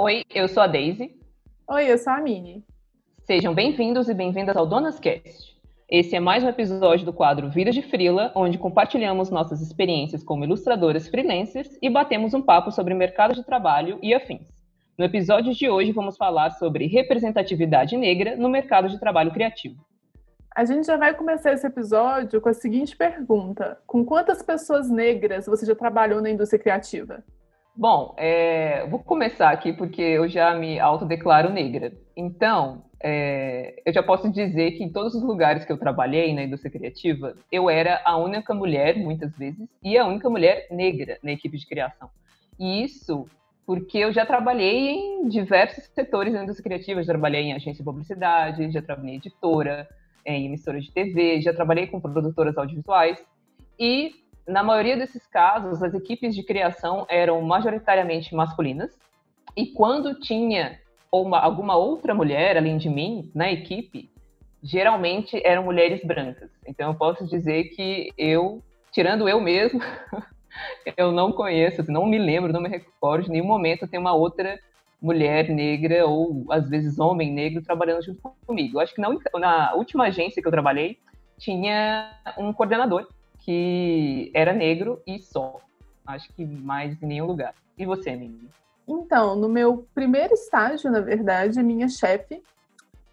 Oi, eu sou a Daisy. Oi, eu sou a Mini. Sejam bem-vindos e bem-vindas ao Donas Cast. Esse é mais um episódio do quadro Vida de Frila, onde compartilhamos nossas experiências como ilustradoras freelancers e batemos um papo sobre mercado de trabalho e afins. No episódio de hoje vamos falar sobre representatividade negra no mercado de trabalho criativo. A gente já vai começar esse episódio com a seguinte pergunta: Com quantas pessoas negras você já trabalhou na indústria criativa? Bom, é, vou começar aqui porque eu já me autodeclaro negra. Então, é, eu já posso dizer que em todos os lugares que eu trabalhei na indústria criativa, eu era a única mulher, muitas vezes, e a única mulher negra na equipe de criação. E isso porque eu já trabalhei em diversos setores da indústria criativa. Já trabalhei em agência de publicidade, já trabalhei em editora, em emissora de TV, já trabalhei com produtoras audiovisuais. E, na maioria desses casos, as equipes de criação eram majoritariamente masculinas. E quando tinha uma, alguma outra mulher, além de mim, na equipe, geralmente eram mulheres brancas. Então, eu posso dizer que eu, tirando eu mesmo, eu não conheço, não me lembro, não me recordo de nenhum momento ter uma outra mulher negra ou às vezes homem negro trabalhando junto comigo. Eu acho que na, na última agência que eu trabalhei tinha um coordenador que era negro e só. Acho que mais em nenhum lugar. E você, Mimi? Então, no meu primeiro estágio, na verdade, minha chefe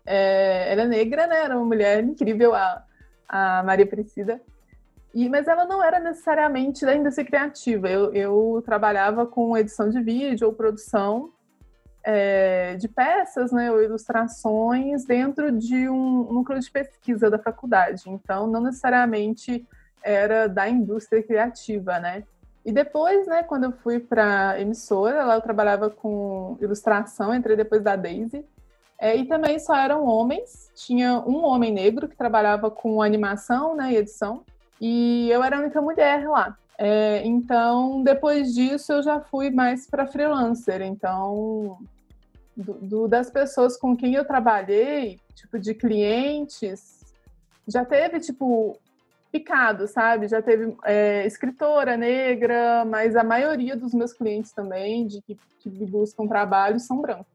é, era negra, né? Era uma mulher incrível, a, a Maria Priscila. E, mas ela não era necessariamente da indústria criativa. Eu, eu trabalhava com edição de vídeo ou produção é, de peças, né, ou ilustrações dentro de um núcleo de pesquisa da faculdade. Então, não necessariamente era da indústria criativa, né? E depois, né, quando eu fui para emissora, lá eu trabalhava com ilustração, entrei depois da Daisy. É, e também só eram homens. Tinha um homem negro que trabalhava com animação, né, e edição. E eu era a única mulher lá. É, então, depois disso, eu já fui mais para freelancer. Então, do, do, das pessoas com quem eu trabalhei, tipo, de clientes, já teve, tipo, picado, sabe? Já teve é, escritora negra, mas a maioria dos meus clientes também, de que, que buscam trabalho, são brancos.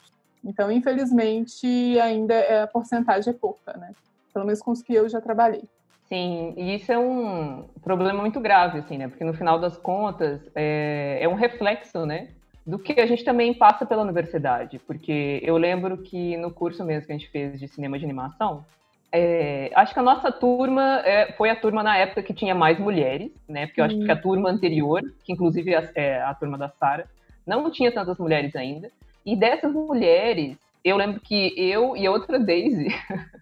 Então, infelizmente, ainda é, a porcentagem é pouca, né? Pelo menos com os que eu já trabalhei. Sim, e isso é um problema muito grave, assim, né? Porque no final das contas é, é um reflexo, né? Do que a gente também passa pela universidade. Porque eu lembro que no curso mesmo que a gente fez de cinema de animação, é, acho que a nossa turma é, foi a turma na época que tinha mais mulheres, né? Porque eu acho que a uhum. turma anterior, que inclusive é, é a turma da Sara, não tinha tantas mulheres ainda. E dessas mulheres, eu lembro que eu e a outra Daisy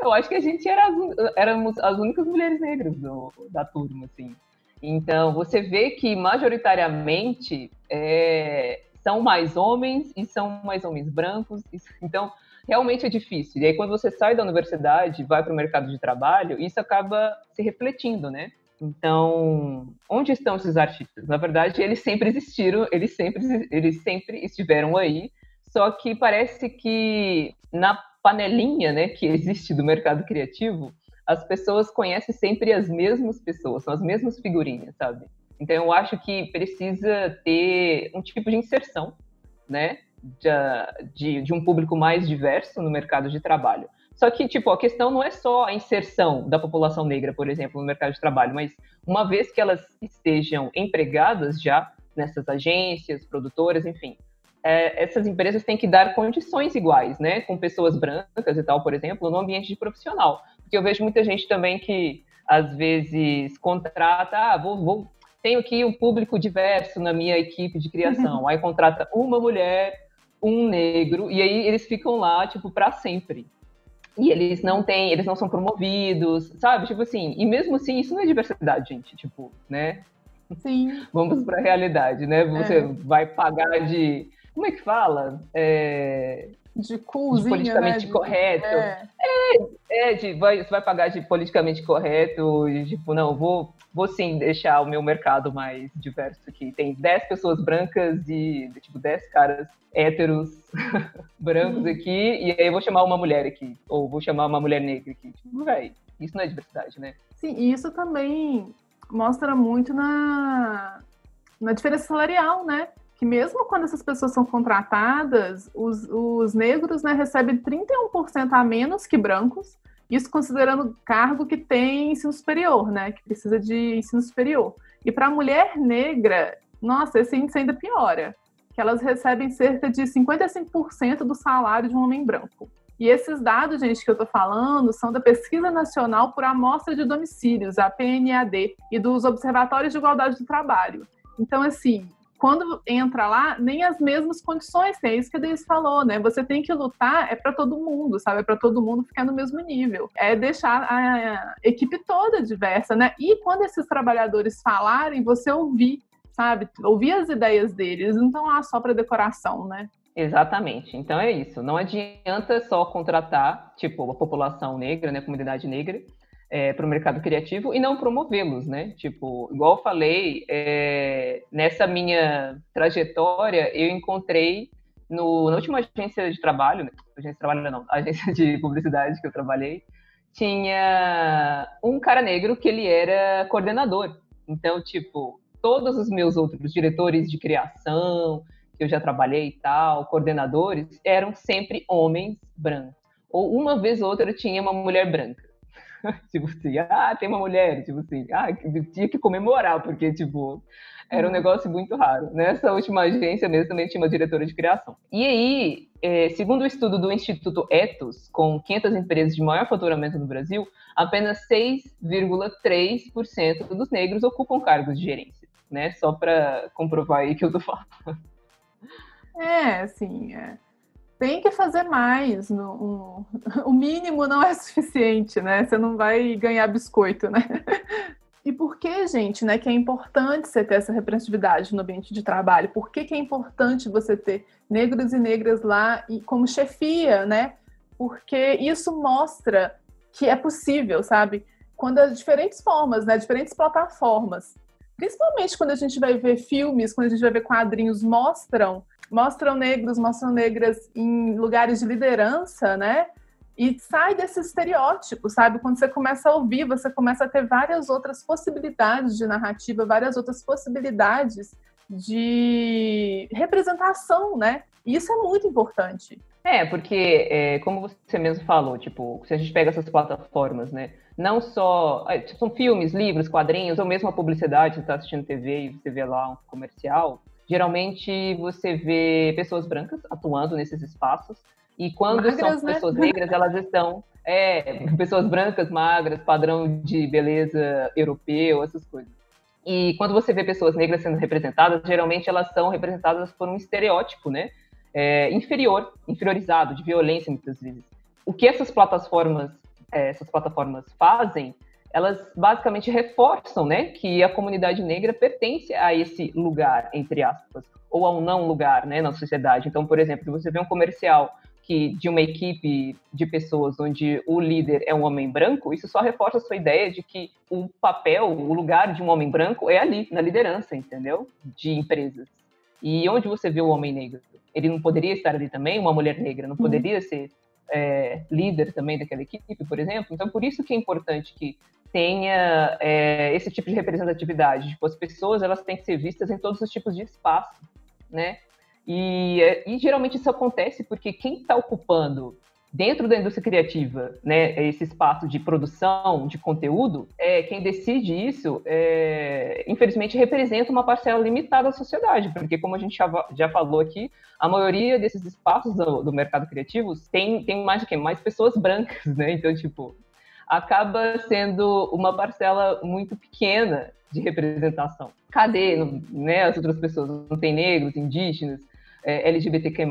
eu acho que a gente era as, éramos as únicas mulheres negras do, da turma, assim. Então, você vê que majoritariamente é, são mais homens e são mais homens brancos. Então, realmente é difícil. E aí, quando você sai da universidade, vai para o mercado de trabalho, isso acaba se refletindo, né? Então, onde estão esses artistas? Na verdade, eles sempre existiram, eles sempre, eles sempre estiveram aí, só que parece que na panelinha né, que existe do mercado criativo, as pessoas conhecem sempre as mesmas pessoas, são as mesmas figurinhas, sabe? Então eu acho que precisa ter um tipo de inserção, né, de, de, um público mais diverso no mercado de trabalho. Só que, tipo, a questão não é só a inserção da população negra, por exemplo, no mercado de trabalho, mas uma vez que elas estejam empregadas já nessas agências, produtoras, enfim, é, essas empresas têm que dar condições iguais, né, com pessoas brancas e tal, por exemplo, no ambiente de profissional. Porque eu vejo muita gente também que, às vezes, contrata, ah, vou, vou tenho aqui um público diverso na minha equipe de criação. Aí contrata uma mulher, um negro, e aí eles ficam lá, tipo, para sempre. E eles não têm, eles não são promovidos, sabe? Tipo assim, e mesmo assim, isso não é diversidade, gente, tipo, né? Sim. Vamos para a realidade, né? Você é. vai pagar de como é que fala? É, de coolzinho, de politicamente né? correto. É, é, é de, vai, você vai pagar de politicamente correto e tipo, não, vou, vou sim deixar o meu mercado mais diverso aqui. Tem 10 pessoas brancas e tipo 10 caras héteros brancos aqui, e aí eu vou chamar uma mulher aqui, ou vou chamar uma mulher negra aqui. Tipo, véi, isso não é diversidade, né? Sim, e isso também mostra muito na, na diferença salarial, né? que mesmo quando essas pessoas são contratadas, os, os negros né, recebem 31% a menos que brancos, isso considerando cargo que tem ensino superior, né, que precisa de ensino superior. E para a mulher negra, nossa, esse índice ainda piora, que elas recebem cerca de 55% do salário de um homem branco. E esses dados, gente, que eu estou falando, são da Pesquisa Nacional por Amostra de Domicílios, a PNAD, e dos Observatórios de Igualdade do Trabalho. Então, assim, quando entra lá, nem as mesmas condições, é isso que a Deise falou, né? Você tem que lutar, é para todo mundo, sabe? É para todo mundo ficar no mesmo nível. É deixar a equipe toda diversa, né? E quando esses trabalhadores falarem, você ouvir, sabe? Ouvir as ideias deles, não lá só para decoração, né? Exatamente. Então é isso. Não adianta só contratar, tipo, a população negra, né, a comunidade negra, é, para o mercado criativo e não promovê-los, né? Tipo, igual eu falei, é, nessa minha trajetória, eu encontrei no, na última agência de trabalho, agência de trabalho não, agência de publicidade que eu trabalhei, tinha um cara negro que ele era coordenador. Então, tipo, todos os meus outros diretores de criação, que eu já trabalhei e tal, coordenadores, eram sempre homens brancos. Ou uma vez ou outra tinha uma mulher branca. tipo assim, ah, tem uma mulher, tipo assim, ah, tinha que comemorar, porque, tipo, era um uhum. negócio muito raro. Nessa última agência mesmo também tinha uma diretora de criação. E aí, é, segundo o estudo do Instituto Ethos, com 500 empresas de maior faturamento no Brasil, apenas 6,3% dos negros ocupam cargos de gerência, né? Só para comprovar aí que eu tô falando. É, assim, é. Tem que fazer mais. No, o mínimo não é suficiente, né? Você não vai ganhar biscoito, né? E por que, gente, né, que é importante você ter essa representatividade no ambiente de trabalho? Por que, que é importante você ter negros e negras lá e como chefia, né? Porque isso mostra que é possível, sabe? Quando as diferentes formas, né, diferentes plataformas, principalmente quando a gente vai ver filmes, quando a gente vai ver quadrinhos, mostram mostram negros, mostram negras em lugares de liderança, né? E sai desse estereótipo, sabe? Quando você começa a ouvir, você começa a ter várias outras possibilidades de narrativa, várias outras possibilidades de representação, né? E isso é muito importante. É, porque, é, como você mesmo falou, tipo, se a gente pega essas plataformas, né? Não só. É, são filmes, livros, quadrinhos, ou mesmo a publicidade, você está assistindo TV e você vê lá um comercial. Geralmente você vê pessoas brancas atuando nesses espaços, e quando magras, são né? pessoas negras, elas estão. É, pessoas brancas, magras, padrão de beleza europeu, essas coisas. E quando você vê pessoas negras sendo representadas, geralmente elas são representadas por um estereótipo, né? É, inferior, inferiorizado, de violência muitas vezes. O que essas plataformas, é, essas plataformas fazem elas basicamente reforçam, né, que a comunidade negra pertence a esse lugar, entre aspas, ou a um não lugar, né, na sociedade. Então, por exemplo, se você vê um comercial que de uma equipe de pessoas onde o líder é um homem branco, isso só reforça a sua ideia de que o papel, o lugar de um homem branco é ali, na liderança, entendeu? De empresas. E onde você vê o homem negro? Ele não poderia estar ali também? Uma mulher negra não uhum. poderia uhum. ser é, líder também daquela equipe, por exemplo? Então, por isso que é importante que tenha é, esse tipo de representatividade. Tipo, as pessoas elas têm que ser vistas em todos os tipos de espaço, né? E, é, e geralmente isso acontece porque quem está ocupando dentro da indústria criativa, né, esse espaço de produção de conteúdo, é quem decide isso, é, infelizmente representa uma parcela limitada da sociedade, porque como a gente já, já falou aqui, a maioria desses espaços do, do mercado criativo tem, tem mais de quem? Mais pessoas brancas, né? Então, tipo, acaba sendo uma parcela muito pequena de representação. Cadê né, as outras pessoas? Não tem negros, indígenas, é, LGBTQ+,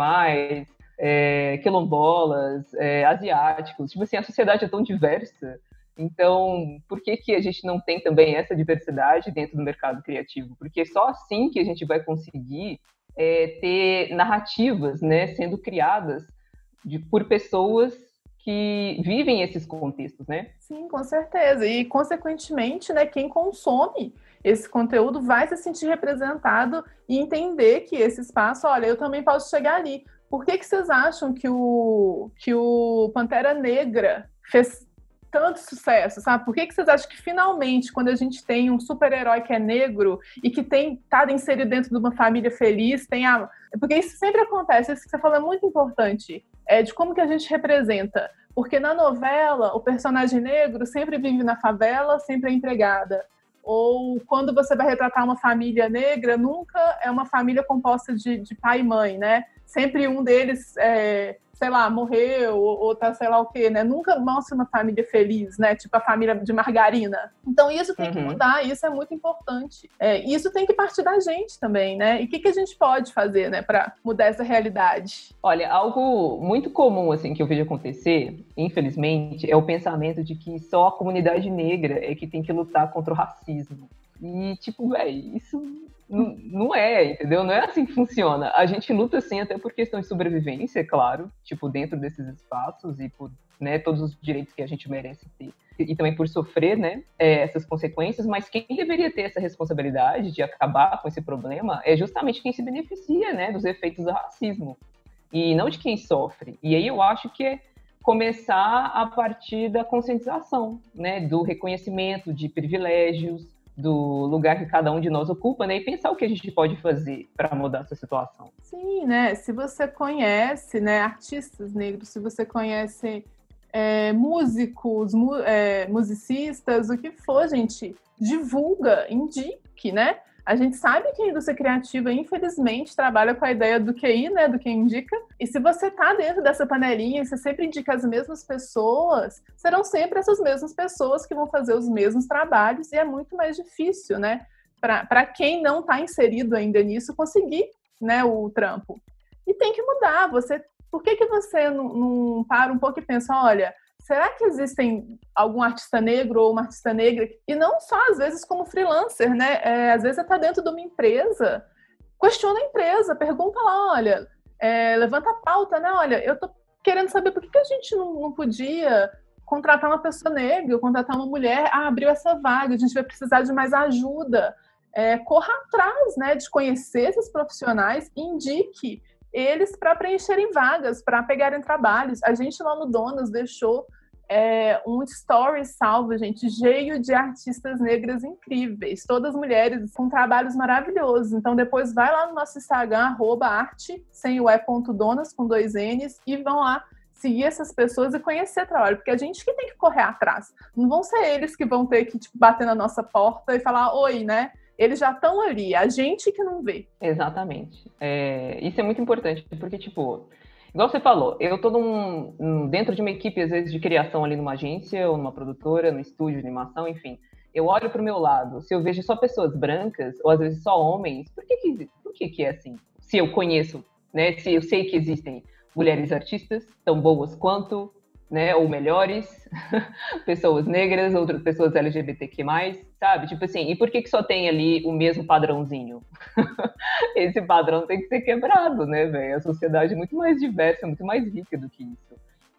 é, quilombolas, é, asiáticos. Tipo assim, a sociedade é tão diversa. Então, por que, que a gente não tem também essa diversidade dentro do mercado criativo? Porque só assim que a gente vai conseguir é, ter narrativas né, sendo criadas de, por pessoas que vivem esses contextos, né? Sim, com certeza. E, consequentemente, né, quem consome esse conteúdo vai se sentir representado e entender que esse espaço, olha, eu também posso chegar ali. Por que, que vocês acham que o, que o Pantera Negra fez tanto sucesso, sabe? Por que, que vocês acham que finalmente, quando a gente tem um super-herói que é negro e que tem tá inserido dentro de uma família feliz, tem a. Porque isso sempre acontece, isso que você falou é muito importante, é de como que a gente representa. Porque na novela, o personagem negro sempre vive na favela, sempre é empregada. Ou quando você vai retratar uma família negra, nunca é uma família composta de, de pai e mãe, né? Sempre um deles é, sei lá, morreu, ou, ou tá sei lá o quê, né? Nunca mostra uma família feliz, né? Tipo a família de margarina. Então isso tem uhum. que mudar, isso é muito importante. É, isso tem que partir da gente também, né? E o que, que a gente pode fazer, né, para mudar essa realidade? Olha, algo muito comum, assim, que eu vejo acontecer, infelizmente, é o pensamento de que só a comunidade negra é que tem que lutar contra o racismo. E, tipo, velho, isso não, é, entendeu? Não é assim que funciona. A gente luta, sim, até por questão de sobrevivência, é claro, tipo, dentro desses espaços e por né, todos os direitos que a gente merece ter. E, e também por sofrer, né, é, essas consequências, mas quem deveria ter essa responsabilidade de acabar com esse problema é justamente quem se beneficia, né, dos efeitos do racismo. E não de quem sofre. E aí eu acho que é começar a partir da conscientização, né, do reconhecimento de privilégios, do lugar que cada um de nós ocupa, né? E pensar o que a gente pode fazer para mudar essa situação. Sim, né? Se você conhece, né, artistas negros, se você conhece é, músicos, mu é, musicistas, o que for, gente, divulga, indique, né? A gente sabe que a indústria criativa, infelizmente, trabalha com a ideia do QI, né, do que indica. E se você está dentro dessa panelinha e você sempre indica as mesmas pessoas, serão sempre essas mesmas pessoas que vão fazer os mesmos trabalhos e é muito mais difícil, né, para quem não está inserido ainda nisso, conseguir, né, o trampo. E tem que mudar. Você, por que que você não, não para um pouco e pensa, olha, será que existem algum artista negro ou uma artista negra? E não só, às vezes, como freelancer, né? É, às vezes você está dentro de uma empresa, questiona a empresa, pergunta lá, olha, é, levanta a pauta, né? Olha, eu tô querendo saber por que, que a gente não, não podia contratar uma pessoa negra, contratar uma mulher, ah, abriu essa vaga, a gente vai precisar de mais ajuda. É, corra atrás, né, de conhecer esses profissionais, indique eles para preencherem vagas, para pegarem trabalhos. A gente lá no Donas deixou é, um story salvo, gente, cheio de artistas negras incríveis, todas mulheres com trabalhos maravilhosos. Então depois vai lá no nosso Instagram, arroba arte, sem o e.donas, com dois N's, e vão lá seguir essas pessoas e conhecer trabalho, porque a gente que tem que correr atrás. Não vão ser eles que vão ter que tipo, bater na nossa porta e falar, oi, né? Eles já estão ali, a gente que não vê. Exatamente. É, isso é muito importante, porque, tipo, igual você falou, eu tô num, dentro de uma equipe, às vezes, de criação ali numa agência, ou numa produtora, no estúdio de animação, enfim. Eu olho para o meu lado, se eu vejo só pessoas brancas, ou às vezes só homens, por que que, por que, que é assim? Se eu conheço, né, se eu sei que existem mulheres artistas tão boas quanto, né, ou melhores, pessoas negras, outras pessoas LGBTQ+, sabe? Tipo assim, e por que que só tem ali o mesmo padrãozinho? Esse padrão tem que ser quebrado, né, velho? A sociedade é muito mais diversa, muito mais rica do que isso.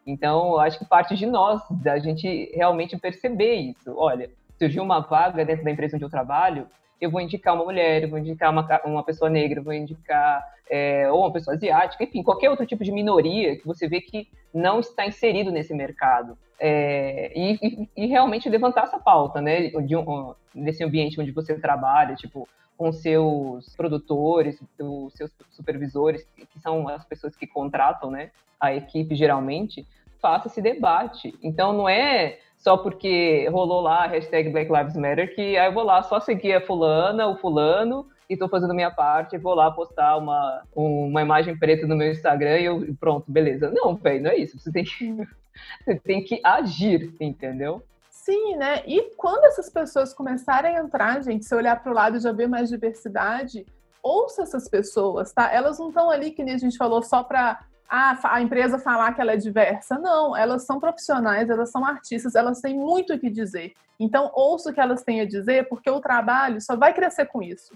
Então, acho que parte de nós, da gente realmente perceber isso. Olha, surgiu uma vaga dentro da empresa onde eu trabalho, eu vou indicar uma mulher, eu vou indicar uma, uma pessoa negra, eu vou indicar é, ou uma pessoa asiática, enfim, qualquer outro tipo de minoria que você vê que não está inserido nesse mercado. É, e, e, e, realmente levantar essa pauta, né, de um, nesse ambiente onde você trabalha, tipo, com seus produtores, os seus supervisores, que são as pessoas que contratam, né, a equipe geralmente, faça esse debate. Então, não é só porque rolou lá a hashtag Black Lives Matter, que aí eu vou lá só seguir a fulana, o fulano, e tô fazendo minha parte, vou lá postar uma, uma imagem preta no meu Instagram e eu pronto, beleza. Não, velho, não é isso. Você tem que, você tem que agir, entendeu? Sim, né? E quando essas pessoas começarem a entrar, gente, se olhar para o lado e já ver mais diversidade, ouça essas pessoas, tá? Elas não estão ali, que nem a gente falou, só para ah, a empresa falar que ela é diversa. Não, elas são profissionais, elas são artistas, elas têm muito o que dizer. Então, ouça o que elas têm a dizer, porque o trabalho só vai crescer com isso.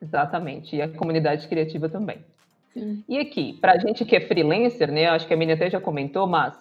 Exatamente, e a comunidade criativa também. Sim. E aqui, para a gente que é freelancer, né, acho que a Mini até já comentou, mas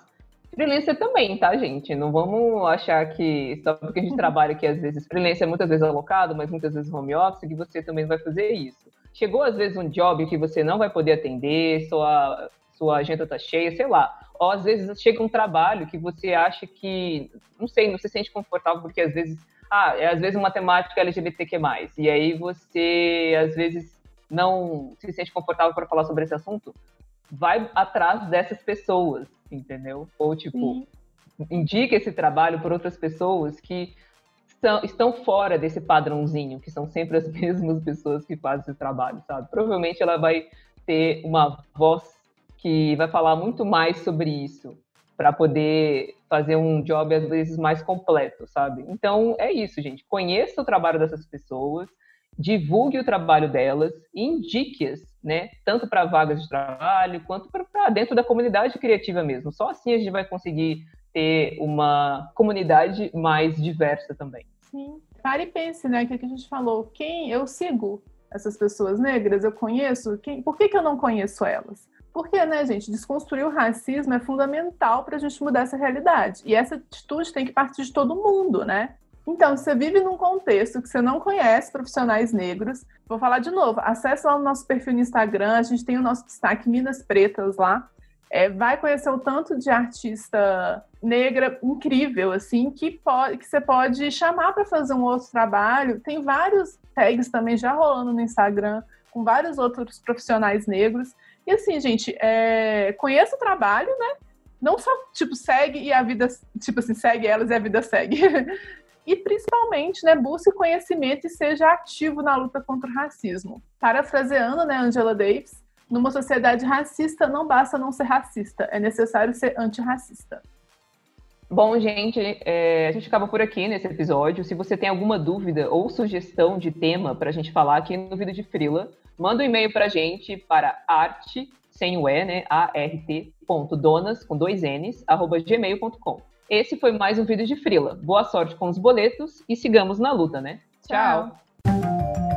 freelancer também, tá, gente? Não vamos achar que só porque a gente trabalha aqui, às vezes, freelancer é muitas vezes alocado, mas muitas vezes home office, que você também vai fazer isso. Chegou, às vezes, um job que você não vai poder atender, sua sua agenda tá cheia, sei lá, Ou às vezes chega um trabalho que você acha que, não sei, não se sente confortável porque às vezes, ah, é às vezes uma temática LGBTQ+, e aí você às vezes não se sente confortável para falar sobre esse assunto, vai atrás dessas pessoas, entendeu? Ou tipo, Sim. indica esse trabalho por outras pessoas que estão, estão fora desse padrãozinho, que são sempre as mesmas pessoas que fazem esse trabalho, sabe? Provavelmente ela vai ter uma voz que vai falar muito mais sobre isso para poder fazer um job às vezes mais completo, sabe? Então é isso, gente. Conheça o trabalho dessas pessoas, divulgue o trabalho delas e indique-as, né? Tanto para vagas de trabalho quanto para dentro da comunidade criativa mesmo. Só assim a gente vai conseguir ter uma comunidade mais diversa também. Sim. Pare e pense, né? Que, que a gente falou. Quem eu sigo essas pessoas negras, eu conheço. Quem, por que, que eu não conheço elas? Porque, né, gente, desconstruir o racismo é fundamental para a gente mudar essa realidade. E essa atitude tem que partir de todo mundo, né? Então, você vive num contexto que você não conhece profissionais negros. Vou falar de novo. Acesse lá o nosso perfil no Instagram. A gente tem o nosso destaque Minas Pretas lá. É, vai conhecer o tanto de artista negra incrível, assim, que, pode, que você pode chamar para fazer um outro trabalho. Tem vários tags também já rolando no Instagram, com vários outros profissionais negros. E assim, gente, é, conheça o trabalho, né? Não só, tipo, segue e a vida, tipo assim, segue elas e a vida segue. e principalmente, né, busque conhecimento e seja ativo na luta contra o racismo. Parafraseando, né, Angela Davis, numa sociedade racista não basta não ser racista, é necessário ser antirracista. Bom, gente, é, a gente acaba por aqui nesse episódio. Se você tem alguma dúvida ou sugestão de tema para a gente falar aqui no Vida de Frila, manda um e-mail para a gente para arte, sem o E, né, art.donas, com dois N's, arroba gmail.com. Esse foi mais um vídeo de Frila. Boa sorte com os boletos e sigamos na luta, né? Tchau. Tchau.